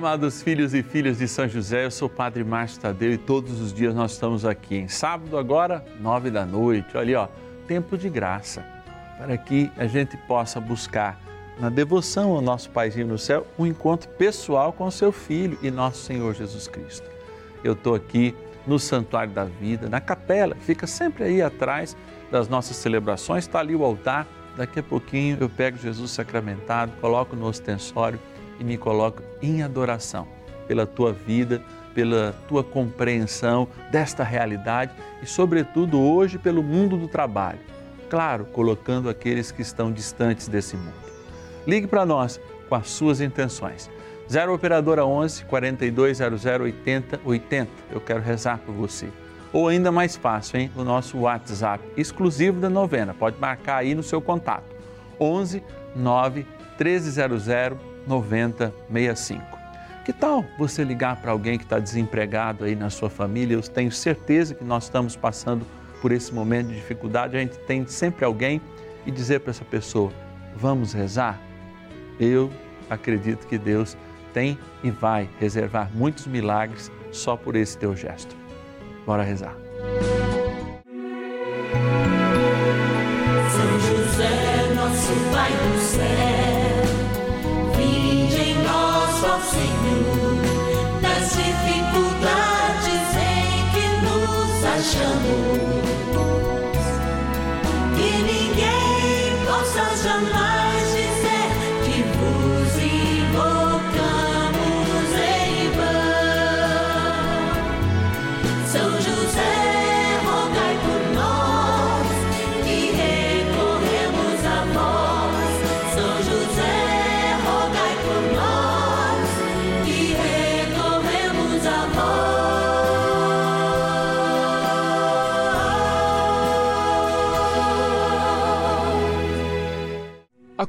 amados filhos e filhas de São José, eu sou o Padre Márcio Tadeu e todos os dias nós estamos aqui. Em sábado agora, nove da noite, olha ó, tempo de graça, para que a gente possa buscar na devoção ao nosso Paizinho no céu um encontro pessoal com o seu Filho e nosso Senhor Jesus Cristo. Eu estou aqui no Santuário da Vida, na capela, fica sempre aí atrás das nossas celebrações, está ali o altar. Daqui a pouquinho eu pego Jesus sacramentado, coloco no ostensório e me coloco em adoração pela tua vida, pela tua compreensão desta realidade e, sobretudo, hoje pelo mundo do trabalho. Claro, colocando aqueles que estão distantes desse mundo. Ligue para nós com as suas intenções. 0 Operadora 11 4200 80 80. Eu quero rezar por você. Ou ainda mais fácil, hein? O nosso WhatsApp exclusivo da novena. Pode marcar aí no seu contato. 11 9 1300 9065. Que tal você ligar para alguém que está desempregado aí na sua família? Eu tenho certeza que nós estamos passando por esse momento de dificuldade. A gente tem sempre alguém e dizer para essa pessoa: vamos rezar? Eu acredito que Deus tem e vai reservar muitos milagres só por esse teu gesto. Bora rezar. Possa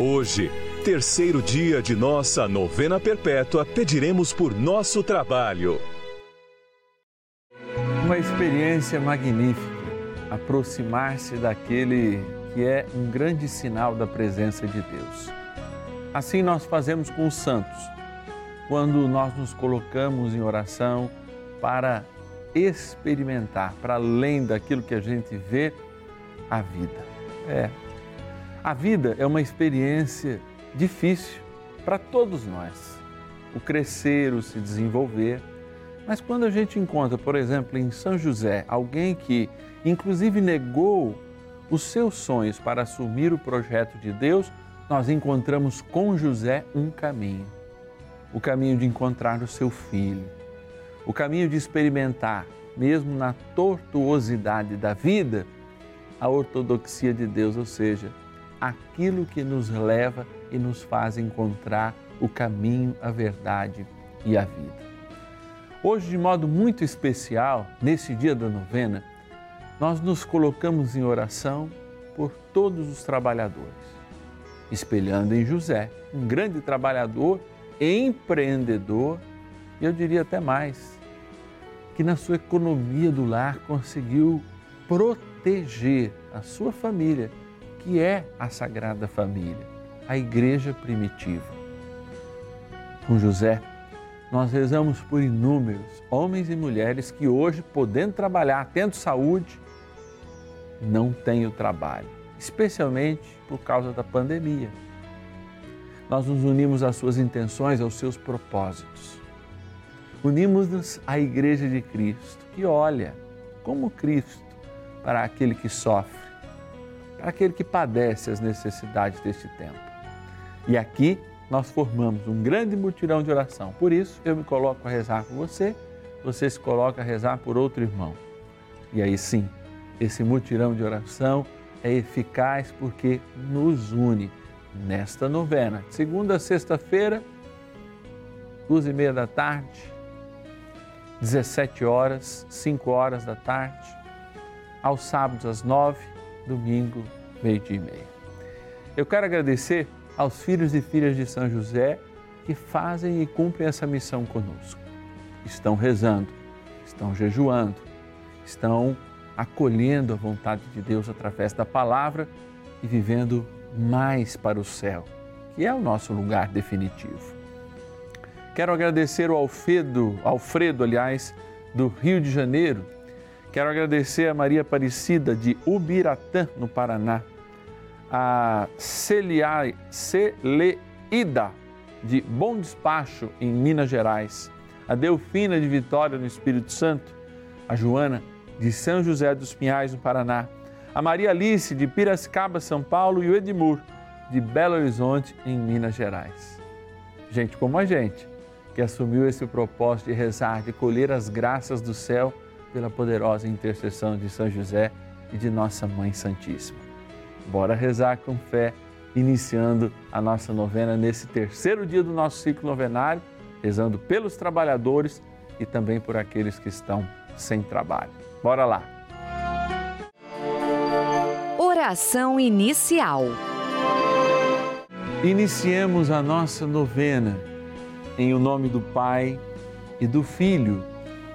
Hoje, terceiro dia de nossa novena perpétua, pediremos por nosso trabalho. Uma experiência magnífica, aproximar-se daquele que é um grande sinal da presença de Deus. Assim nós fazemos com os santos, quando nós nos colocamos em oração para experimentar, para além daquilo que a gente vê, a vida. É. A vida é uma experiência difícil para todos nós. O crescer, o se desenvolver. Mas quando a gente encontra, por exemplo, em São José, alguém que inclusive negou os seus sonhos para assumir o projeto de Deus, nós encontramos com José um caminho. O caminho de encontrar o seu filho o caminho de experimentar, mesmo na tortuosidade da vida, a ortodoxia de Deus, ou seja, aquilo que nos leva e nos faz encontrar o caminho, a verdade e a vida. Hoje, de modo muito especial, nesse dia da novena, nós nos colocamos em oração por todos os trabalhadores, espelhando em José, um grande trabalhador, empreendedor e eu diria até mais, que na sua economia do lar conseguiu proteger a sua família, que é a Sagrada Família, a igreja primitiva. Com José, nós rezamos por inúmeros homens e mulheres que hoje, podendo trabalhar, tendo saúde, não têm o trabalho, especialmente por causa da pandemia. Nós nos unimos às suas intenções, aos seus propósitos. Unimos-nos à Igreja de Cristo, que olha como Cristo para aquele que sofre, aquele que padece as necessidades deste tempo. E aqui nós formamos um grande mutirão de oração. Por isso, eu me coloco a rezar por você, você se coloca a rezar por outro irmão. E aí sim, esse mutirão de oração é eficaz porque nos une nesta novena. Segunda a sexta-feira, duas e meia da tarde, 17 horas, 5 horas da tarde, aos sábados às 9, domingo, meio-dia e meia. Eu quero agradecer aos filhos e filhas de São José que fazem e cumprem essa missão conosco. Estão rezando, estão jejuando, estão acolhendo a vontade de Deus através da palavra e vivendo mais para o céu, que é o nosso lugar definitivo. Quero agradecer ao Alfredo, Alfredo, aliás, do Rio de Janeiro. Quero agradecer a Maria Aparecida de Ubiratã, no Paraná. A Celia, Celeida de Bom Despacho, em Minas Gerais. A Delfina de Vitória, no Espírito Santo. A Joana de São José dos Pinhais, no Paraná. A Maria Alice de Piracicaba, São Paulo. E o Edmur de Belo Horizonte, em Minas Gerais. Gente como a gente que assumiu esse propósito de rezar, de colher as graças do céu pela poderosa intercessão de São José e de Nossa Mãe Santíssima. Bora rezar com fé, iniciando a nossa novena nesse terceiro dia do nosso ciclo novenário, rezando pelos trabalhadores e também por aqueles que estão sem trabalho. Bora lá! Oração inicial. Iniciemos a nossa novena em o nome do Pai e do Filho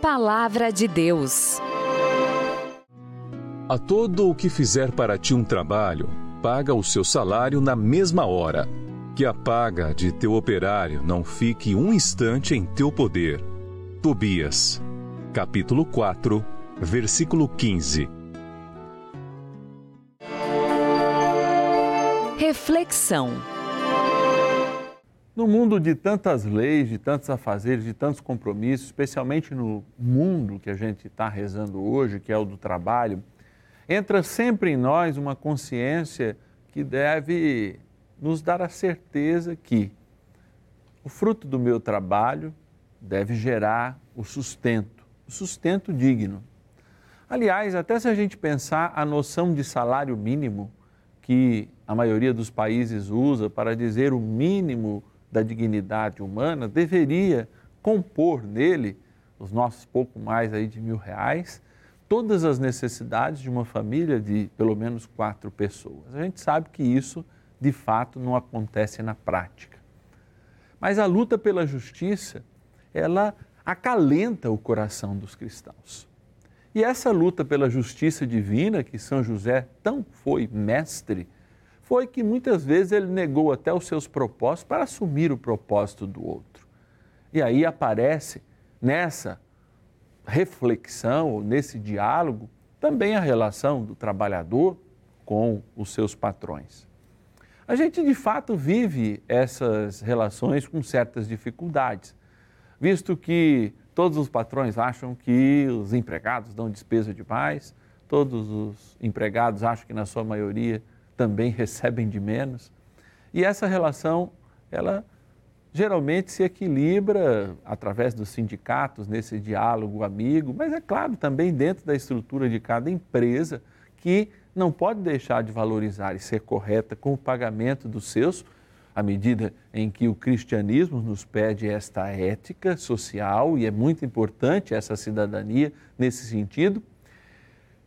Palavra de Deus. A todo o que fizer para ti um trabalho, paga o seu salário na mesma hora. Que a paga de teu operário não fique um instante em teu poder. Tobias, capítulo 4, versículo 15. Reflexão. No mundo de tantas leis, de tantos afazeres, de tantos compromissos, especialmente no mundo que a gente está rezando hoje, que é o do trabalho, entra sempre em nós uma consciência que deve nos dar a certeza que o fruto do meu trabalho deve gerar o sustento, o sustento digno. Aliás, até se a gente pensar a noção de salário mínimo que a maioria dos países usa para dizer o mínimo da dignidade humana, deveria compor nele, os nossos pouco mais aí de mil reais, todas as necessidades de uma família de pelo menos quatro pessoas. A gente sabe que isso, de fato, não acontece na prática. Mas a luta pela justiça, ela acalenta o coração dos cristãos. E essa luta pela justiça divina, que São José tão foi mestre, foi que muitas vezes ele negou até os seus propósitos para assumir o propósito do outro. E aí aparece nessa reflexão, nesse diálogo, também a relação do trabalhador com os seus patrões. A gente de fato vive essas relações com certas dificuldades, visto que todos os patrões acham que os empregados dão despesa demais, todos os empregados acham que na sua maioria também recebem de menos. E essa relação, ela geralmente se equilibra através dos sindicatos, nesse diálogo amigo, mas é claro também dentro da estrutura de cada empresa que não pode deixar de valorizar e ser correta com o pagamento dos seus, à medida em que o cristianismo nos pede esta ética social e é muito importante essa cidadania nesse sentido,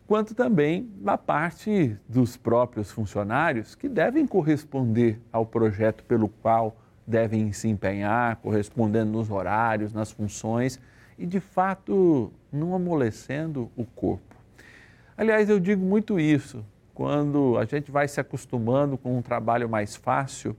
quanto também da parte dos próprios funcionários que devem corresponder ao projeto pelo qual devem se empenhar, correspondendo nos horários, nas funções e, de fato, não amolecendo o corpo. Aliás, eu digo muito isso quando a gente vai se acostumando com um trabalho mais fácil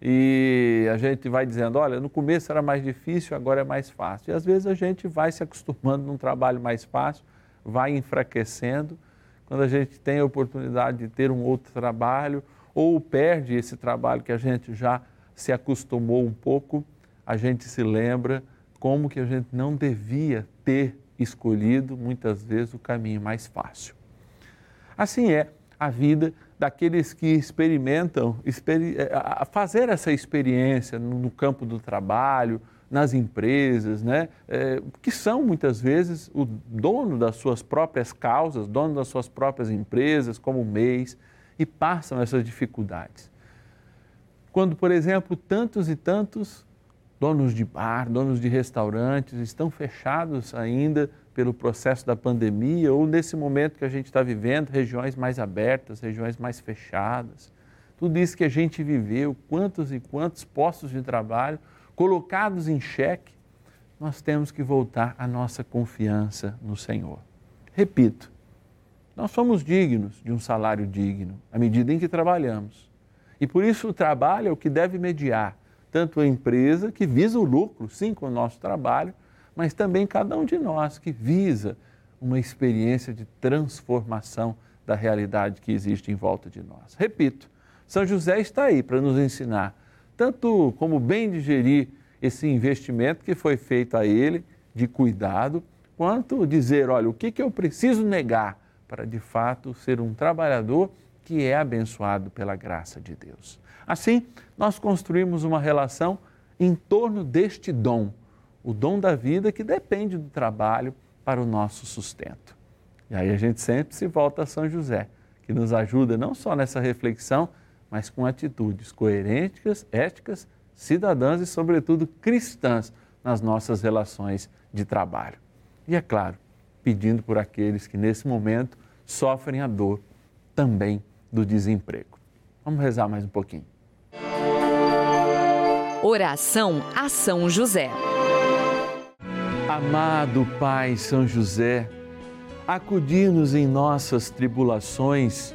e a gente vai dizendo: olha, no começo era mais difícil, agora é mais fácil. E às vezes a gente vai se acostumando num trabalho mais fácil, vai enfraquecendo. Quando a gente tem a oportunidade de ter um outro trabalho ou perde esse trabalho que a gente já se acostumou um pouco, a gente se lembra como que a gente não devia ter escolhido muitas vezes o caminho mais fácil. Assim é a vida daqueles que experimentam experi eh, fazer essa experiência no, campo do trabalho, nas empresas, né? É, que são muitas vezes o dono das suas próprias causas, dono das suas próprias empresas, como mês, e passam essas dificuldades. Quando, por exemplo, tantos e tantos donos de bar, donos de restaurantes estão fechados ainda pelo processo da pandemia ou nesse momento que a gente está vivendo, regiões mais abertas, regiões mais fechadas. Tudo isso que a gente viveu, quantos e quantos postos de trabalho colocados em xeque, nós temos que voltar a nossa confiança no Senhor. Repito, nós somos dignos de um salário digno à medida em que trabalhamos. E por isso o trabalho é o que deve mediar tanto a empresa que visa o lucro, sim, com o nosso trabalho, mas também cada um de nós que visa uma experiência de transformação da realidade que existe em volta de nós. Repito, São José está aí para nos ensinar tanto como bem digerir esse investimento que foi feito a ele de cuidado, quanto dizer, olha, o que, que eu preciso negar para de fato ser um trabalhador que é abençoado pela graça de Deus. Assim, nós construímos uma relação em torno deste dom, o dom da vida que depende do trabalho para o nosso sustento. E aí a gente sempre se volta a São José, que nos ajuda não só nessa reflexão, mas com atitudes coerentes, éticas, cidadãs e, sobretudo, cristãs nas nossas relações de trabalho. E, é claro, pedindo por aqueles que nesse momento sofrem a dor também do desemprego. Vamos rezar mais um pouquinho. Oração a São José. Amado Pai São José, acudir-nos em nossas tribulações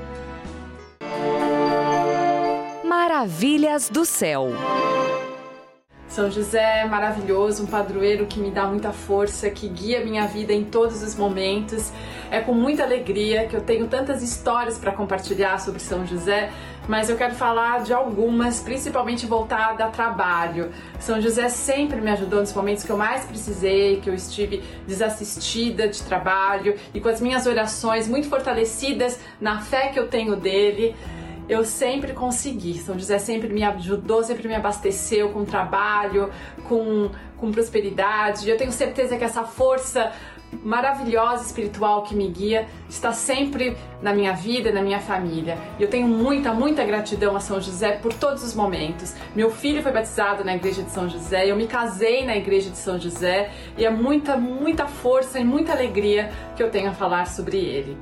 Maravilhas do céu. São José é maravilhoso, um padroeiro que me dá muita força, que guia minha vida em todos os momentos. É com muita alegria que eu tenho tantas histórias para compartilhar sobre São José, mas eu quero falar de algumas, principalmente voltada a trabalho. São José sempre me ajudou nos momentos que eu mais precisei, que eu estive desassistida de trabalho e com as minhas orações muito fortalecidas na fé que eu tenho dele eu sempre consegui. São José sempre me ajudou, sempre me abasteceu com trabalho, com, com prosperidade. Eu tenho certeza que essa força maravilhosa espiritual que me guia está sempre na minha vida, na minha família. E eu tenho muita, muita gratidão a São José por todos os momentos. Meu filho foi batizado na igreja de São José, eu me casei na igreja de São José e é muita, muita força e muita alegria que eu tenho a falar sobre ele.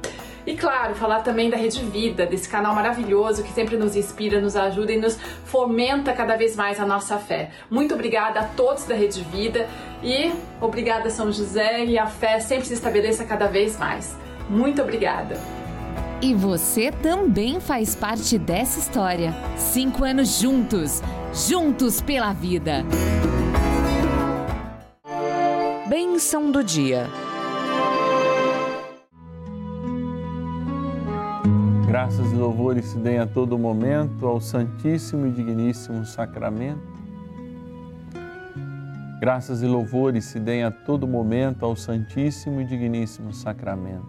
E claro, falar também da Rede Vida, desse canal maravilhoso que sempre nos inspira, nos ajuda e nos fomenta cada vez mais a nossa fé. Muito obrigada a todos da Rede Vida e obrigada São José e a fé sempre se estabeleça cada vez mais. Muito obrigada. E você também faz parte dessa história. Cinco anos juntos, juntos pela vida. Bênção do dia. Graças e louvores se deem a todo momento ao Santíssimo e Digníssimo Sacramento. Graças e louvores se deem a todo momento ao Santíssimo e Digníssimo Sacramento.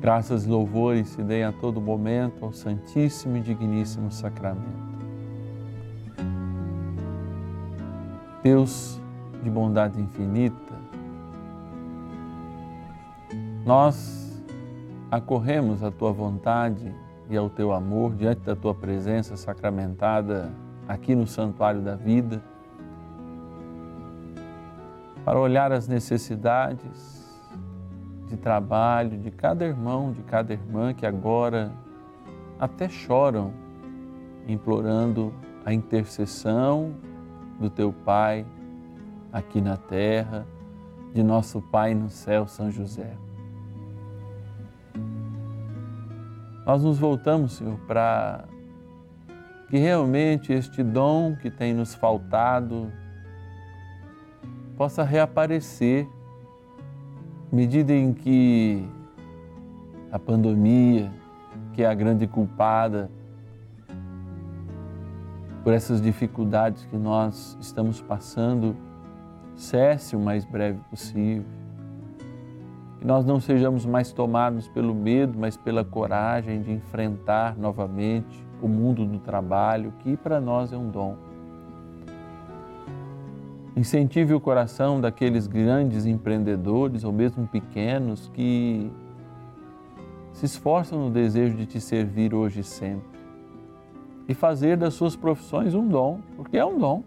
Graças e louvores se deem a todo momento ao Santíssimo e Digníssimo Sacramento. Deus de bondade infinita, nós acorremos à tua vontade e ao teu amor diante da tua presença sacramentada aqui no Santuário da Vida, para olhar as necessidades de trabalho de cada irmão, de cada irmã que agora até choram, implorando a intercessão do teu Pai aqui na terra, de nosso Pai no céu, São José. Nós nos voltamos, Senhor, para que realmente este dom que tem nos faltado possa reaparecer, medida em que a pandemia, que é a grande culpada por essas dificuldades que nós estamos passando, cesse o mais breve possível que nós não sejamos mais tomados pelo medo, mas pela coragem de enfrentar novamente o mundo do trabalho, que para nós é um dom. Incentive o coração daqueles grandes empreendedores ou mesmo pequenos que se esforçam no desejo de te servir hoje e sempre e fazer das suas profissões um dom, porque é um dom.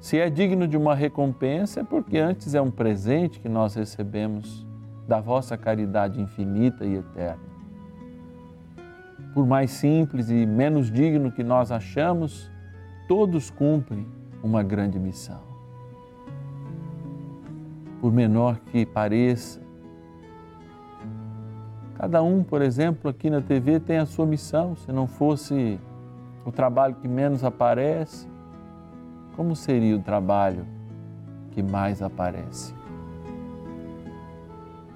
Se é digno de uma recompensa, é porque antes é um presente que nós recebemos da vossa caridade infinita e eterna. Por mais simples e menos digno que nós achamos, todos cumprem uma grande missão. Por menor que pareça, Cada um, por exemplo, aqui na TV tem a sua missão. Se não fosse o trabalho que menos aparece, como seria o trabalho que mais aparece?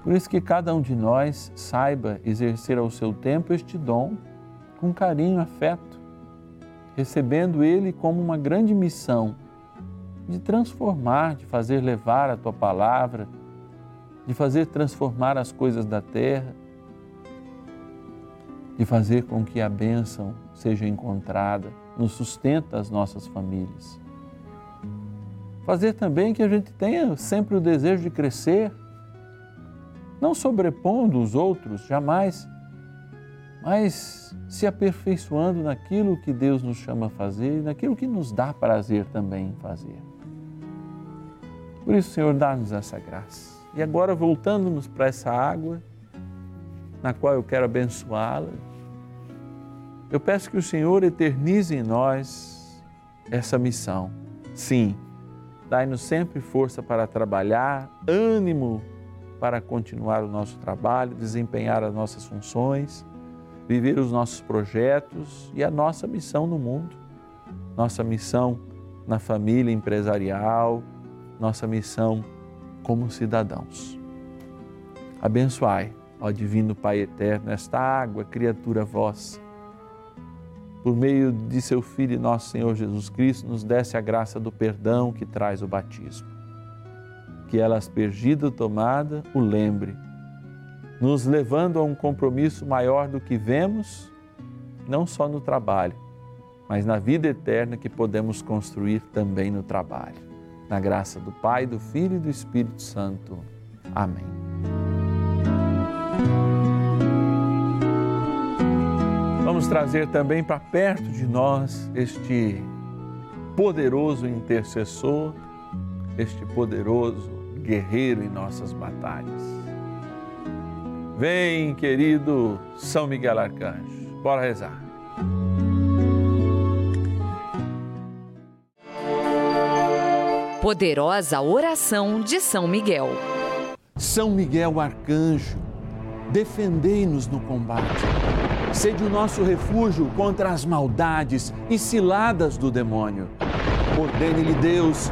Por isso que cada um de nós saiba exercer ao seu tempo este dom com carinho, afeto, recebendo ele como uma grande missão de transformar, de fazer levar a tua palavra, de fazer transformar as coisas da terra, de fazer com que a bênção seja encontrada no sustento das nossas famílias. Fazer também que a gente tenha sempre o desejo de crescer, não sobrepondo os outros, jamais, mas se aperfeiçoando naquilo que Deus nos chama a fazer e naquilo que nos dá prazer também em fazer. Por isso, Senhor, dá-nos essa graça. E agora, voltando-nos para essa água, na qual eu quero abençoá-la, eu peço que o Senhor eternize em nós essa missão. Sim, dai-nos sempre força para trabalhar, ânimo para continuar o nosso trabalho, desempenhar as nossas funções, viver os nossos projetos e a nossa missão no mundo, nossa missão na família empresarial, nossa missão como cidadãos. Abençoai, ó Divino Pai Eterno, esta água, criatura vossa. Por meio de seu Filho nosso Senhor Jesus Cristo, nos desse a graça do perdão que traz o batismo. Que ela, aspergida ou tomada, o lembre, nos levando a um compromisso maior do que vemos, não só no trabalho, mas na vida eterna que podemos construir também no trabalho. Na graça do Pai, do Filho e do Espírito Santo. Amém. Vamos trazer também para perto de nós este poderoso intercessor, este poderoso guerreiro em nossas batalhas. Vem, querido São Miguel Arcanjo, bora rezar. Poderosa oração de São Miguel. São Miguel Arcanjo, defendei-nos no combate. Sede o nosso refúgio contra as maldades e ciladas do demônio. Ordene-lhe Deus,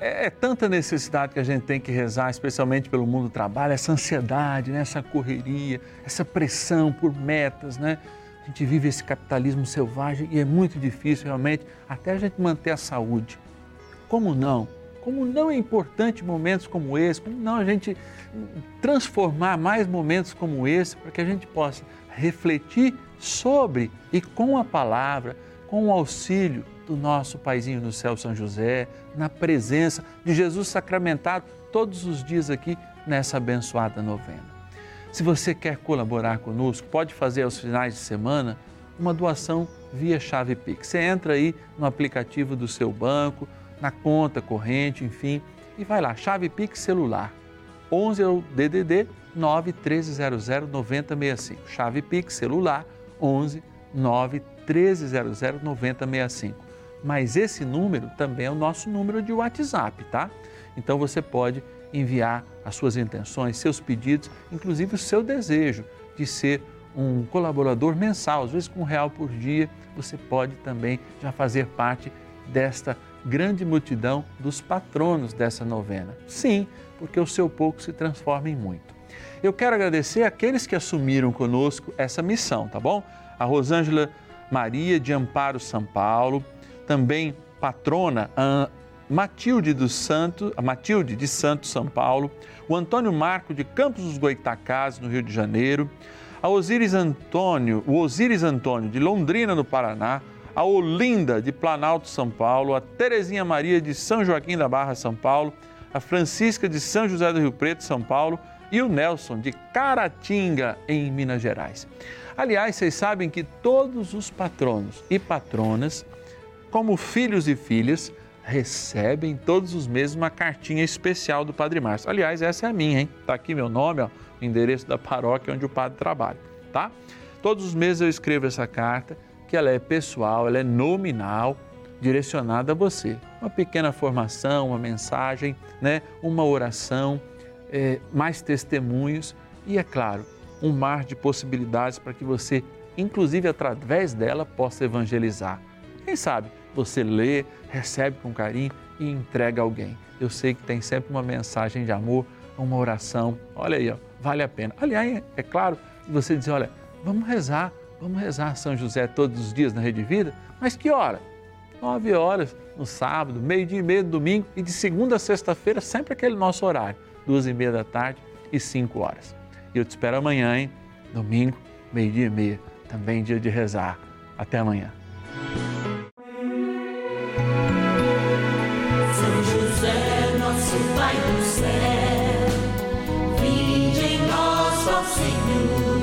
É, é tanta necessidade que a gente tem que rezar, especialmente pelo mundo do trabalho, essa ansiedade, né? essa correria, essa pressão por metas, né? A gente vive esse capitalismo selvagem e é muito difícil realmente até a gente manter a saúde. Como não? Como não é importante momentos como esse, como não a gente transformar mais momentos como esse para que a gente possa refletir sobre e com a palavra, com o auxílio do nosso Paizinho no céu, São José, na presença de Jesus sacramentado todos os dias aqui nessa abençoada novena. Se você quer colaborar conosco, pode fazer aos finais de semana uma doação via chave Pix. Você entra aí no aplicativo do seu banco, na conta corrente, enfim, e vai lá, chave Pix celular. 11 é o DDD 9 1300 9065. Chave Pix celular 11 9 1300 9065. Mas esse número também é o nosso número de WhatsApp, tá? Então você pode enviar as suas intenções, seus pedidos, inclusive o seu desejo de ser um colaborador mensal, às vezes com um real por dia, você pode também já fazer parte desta grande multidão dos patronos dessa novena. Sim, porque o seu pouco se transforma em muito. Eu quero agradecer aqueles que assumiram conosco essa missão, tá bom? A Rosângela Maria de Amparo São Paulo, também patrona a Matilde dos Santos, a Matilde de Santos São Paulo, o Antônio Marco de Campos dos Goitacazes, no Rio de Janeiro, a Osíris Antônio, o Osíris Antônio de Londrina, no Paraná, a Olinda de Planalto, São Paulo, a Terezinha Maria de São Joaquim da Barra, São Paulo, a Francisca de São José do Rio Preto, São Paulo e o Nelson de Caratinga, em Minas Gerais. Aliás, vocês sabem que todos os patronos e patronas, como filhos e filhas, recebem todos os meses uma cartinha especial do Padre Márcio. Aliás, essa é a minha, hein? Tá aqui meu nome, ó, o endereço da paróquia onde o padre trabalha, tá? Todos os meses eu escrevo essa carta, que ela é pessoal, ela é nominal, direcionada a você. Uma pequena formação, uma mensagem, né? uma oração, é, mais testemunhos e, é claro, um mar de possibilidades para que você, inclusive através dela, possa evangelizar. Quem sabe você lê, recebe com carinho e entrega a alguém. Eu sei que tem sempre uma mensagem de amor, uma oração. Olha aí, ó, vale a pena. Aliás, é claro, você diz, olha, vamos rezar, vamos rezar São José todos os dias na Rede Vida, mas que hora? Nove horas no sábado, meio-dia e meio no domingo e de segunda a sexta-feira, sempre aquele nosso horário, duas e meia da tarde e cinco horas. E eu te espero amanhã, hein? Domingo, meio-dia e meia, também dia de rezar. Até amanhã. São José, nosso Pai do céu, vinde em nós, ó Senhor,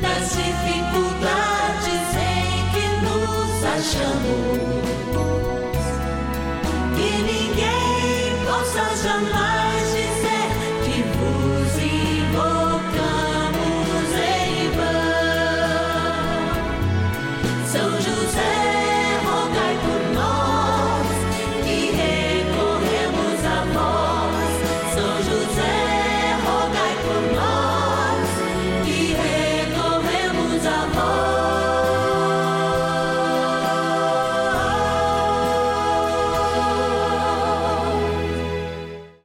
nas dificuldades em que nos achamos, que ninguém possa jamais